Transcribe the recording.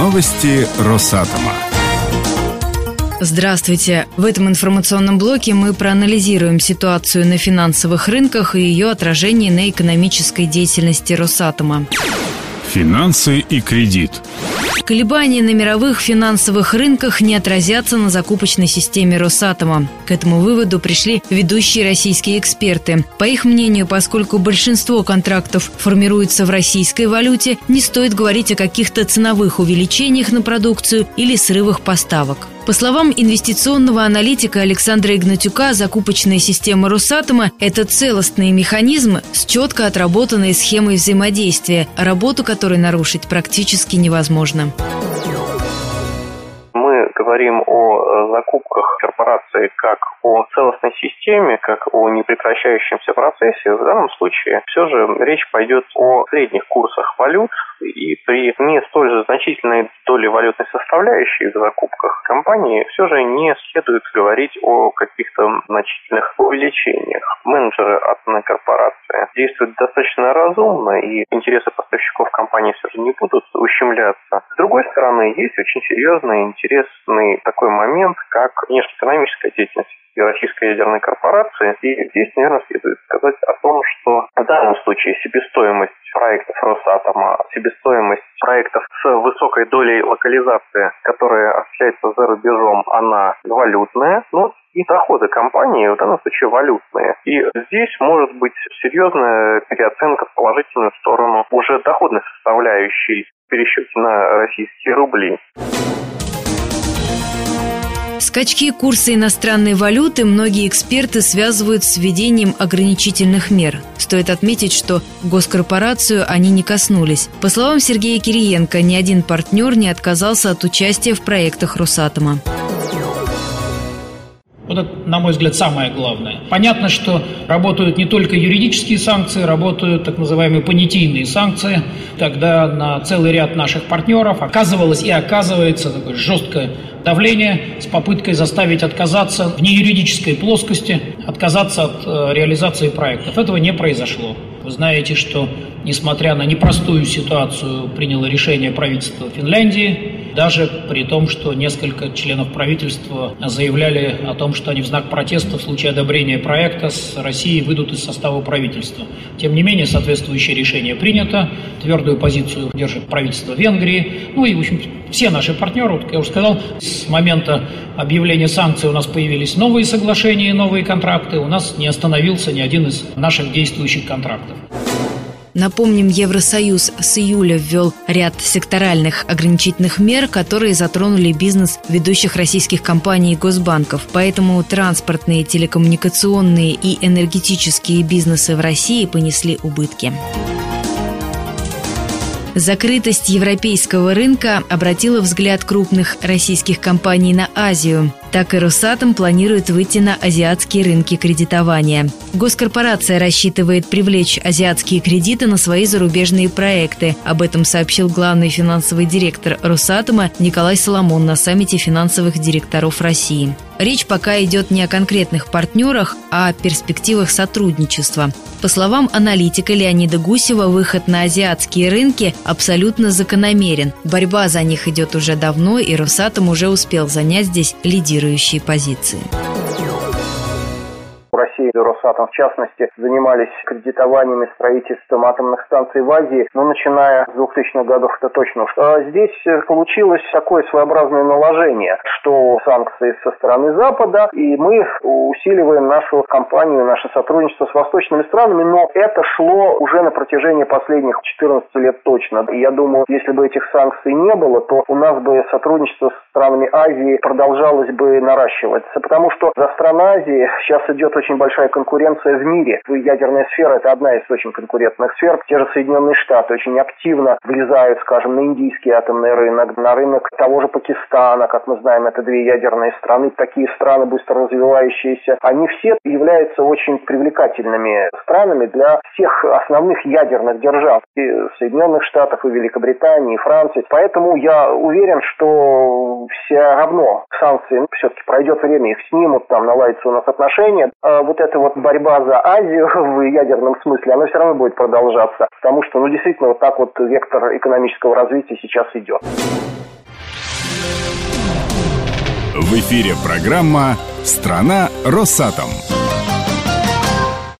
Новости Росатома. Здравствуйте! В этом информационном блоке мы проанализируем ситуацию на финансовых рынках и ее отражение на экономической деятельности Росатома. Финансы и кредит. Колебания на мировых финансовых рынках не отразятся на закупочной системе Росатома. К этому выводу пришли ведущие российские эксперты. По их мнению, поскольку большинство контрактов формируется в российской валюте, не стоит говорить о каких-то ценовых увеличениях на продукцию или срывах поставок. По словам инвестиционного аналитика Александра Игнатюка, закупочная система Росатома – это целостный механизм с четко отработанной схемой взаимодействия, работу которой нарушить практически невозможно. Говорим о э, закупках корпорации как о целостной системе, как о непрекращающемся процессе, в данном случае все же речь пойдет о средних курсах валют, и при не столь же значительной доле валютной составляющей в закупках компании все же не следует говорить о каких-то значительных увеличениях. Менеджеры атомной корпорации действуют достаточно разумно, и интересы поставщиков компании все же не будут ущемляться. С другой стороны, есть очень серьезный, интересный такой момент, как внешнеэкономическая деятельность российской ядерной корпорации. И здесь, наверное, следует сказать о том, что в данном случае себестоимость проектов Росатома, себестоимость проектов с высокой долей локализации, которые осуществляются за рубежом, она валютная, но и доходы компании в данном случае валютные. И здесь может быть серьезная переоценка в положительную сторону уже доходной составляющей в пересчете на российские рубли. Скачки курса иностранной валюты многие эксперты связывают с введением ограничительных мер. Стоит отметить, что госкорпорацию они не коснулись. По словам Сергея Кириенко, ни один партнер не отказался от участия в проектах Росатома. Вот это, на мой взгляд, самое главное. Понятно, что работают не только юридические санкции, работают так называемые понятийные санкции, когда на целый ряд наших партнеров оказывалось и оказывается такое жесткое давление с попыткой заставить отказаться в неюридической плоскости, отказаться от э, реализации проектов. Этого не произошло. Вы знаете, что несмотря на непростую ситуацию, приняло решение правительства Финляндии, даже при том, что несколько членов правительства заявляли о том, что они в знак протеста в случае одобрения проекта с Россией выйдут из состава правительства. Тем не менее, соответствующее решение принято, твердую позицию держит правительство Венгрии, ну и, в общем, все наши партнеры, как я уже сказал, с момента объявления санкций у нас появились новые соглашения, новые контракты, у нас не остановился ни один из наших действующих контрактов. Напомним, Евросоюз с июля ввел ряд секторальных ограничительных мер, которые затронули бизнес ведущих российских компаний и госбанков. Поэтому транспортные, телекоммуникационные и энергетические бизнесы в России понесли убытки. Закрытость европейского рынка обратила взгляд крупных российских компаний на Азию. Так и Росатом планирует выйти на азиатские рынки кредитования. Госкорпорация рассчитывает привлечь азиатские кредиты на свои зарубежные проекты. Об этом сообщил главный финансовый директор Росатома Николай Соломон на саммите финансовых директоров России. Речь пока идет не о конкретных партнерах, а о перспективах сотрудничества. По словам аналитика Леонида Гусева, выход на азиатские рынки абсолютно закономерен. Борьба за них идет уже давно, и Росатом уже успел занять здесь лидирующие позиции. России и Росатом, в частности, занимались кредитованиями, строительством атомных станций в Азии, но начиная с 2000-х годов, это точно. А здесь получилось такое своеобразное наложение, что санкции со стороны Запада, и мы усиливаем нашу компанию, наше сотрудничество с восточными странами, но это шло уже на протяжении последних 14 лет точно. И я думаю, если бы этих санкций не было, то у нас бы сотрудничество с странами Азии продолжалось бы наращиваться, потому что за стран Азии сейчас идет очень большая большая конкуренция в мире. Ядерная сфера – это одна из очень конкурентных сфер. Те же Соединенные Штаты очень активно влезают, скажем, на индийский атомный рынок, на рынок того же Пакистана, как мы знаем, это две ядерные страны. Такие страны, быстро развивающиеся, они все являются очень привлекательными странами для всех основных ядерных держав. И Соединенных Штатов, и Великобритании, и Франции. Поэтому я уверен, что все равно санкции, все-таки пройдет время, их снимут, там наладятся у нас отношения. А вот эта вот борьба за Азию в ядерном смысле, она все равно будет продолжаться, потому что, ну, действительно, вот так вот вектор экономического развития сейчас идет. В эфире программа «Страна Росатом».